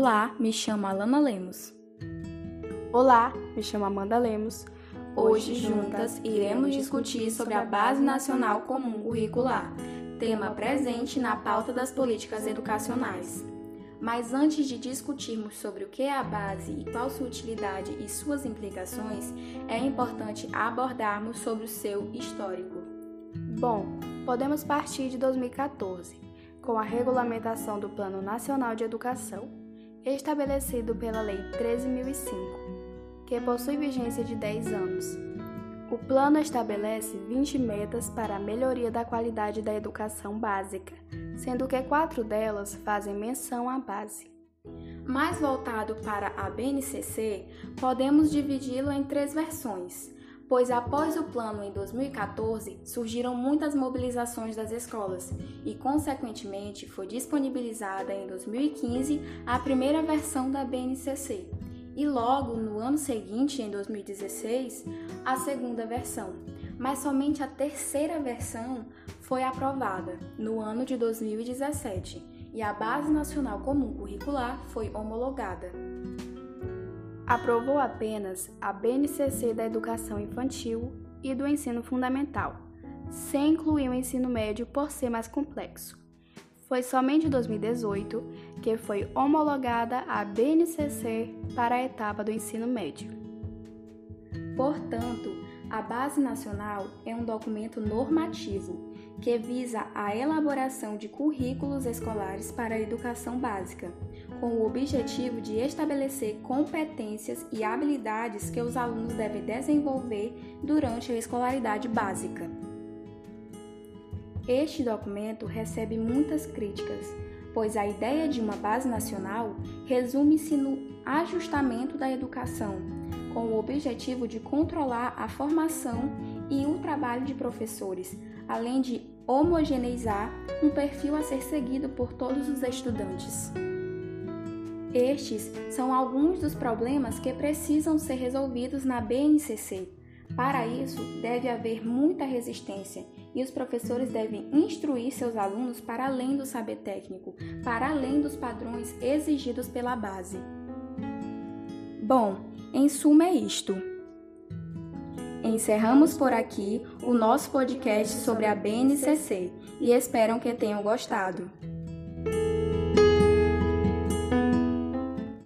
Olá, me chamo Alana Lemos. Olá, me chamo Amanda Lemos. Hoje, juntas, iremos discutir sobre a Base Nacional Comum Curricular, tema presente na pauta das políticas educacionais. Mas antes de discutirmos sobre o que é a base e qual sua utilidade e suas implicações, é importante abordarmos sobre o seu histórico. Bom, podemos partir de 2014, com a regulamentação do Plano Nacional de Educação, estabelecido pela Lei 13.005, que possui vigência de 10 anos. O plano estabelece 20 metas para a melhoria da qualidade da educação básica, sendo que quatro delas fazem menção à base. Mais voltado para a BNCC, podemos dividi-lo em três versões pois após o plano em 2014 surgiram muitas mobilizações das escolas e, consequentemente, foi disponibilizada em 2015 a primeira versão da BNCC e logo no ano seguinte, em 2016, a segunda versão. Mas somente a terceira versão foi aprovada no ano de 2017 e a Base Nacional Comum Curricular foi homologada aprovou apenas a BNCC da Educação Infantil e do Ensino Fundamental, sem incluir o ensino médio por ser mais complexo. Foi somente em 2018 que foi homologada a BNCC para a etapa do ensino médio. Portanto, a Base Nacional é um documento normativo que visa a elaboração de currículos escolares para a educação básica, com o objetivo de estabelecer competências e habilidades que os alunos devem desenvolver durante a escolaridade básica. Este documento recebe muitas críticas, pois a ideia de uma base nacional resume-se no ajustamento da educação com o objetivo de controlar a formação e o trabalho de professores, além de homogeneizar um perfil a ser seguido por todos os estudantes. Estes são alguns dos problemas que precisam ser resolvidos na BNCC. Para isso, deve haver muita resistência e os professores devem instruir seus alunos para além do saber técnico, para além dos padrões exigidos pela base. Bom, em suma, é isto. Encerramos por aqui o nosso podcast sobre a BNCC e espero que tenham gostado.